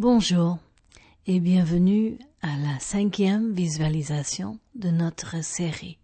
Bonjour et bienvenue à la cinquième visualisation de notre série.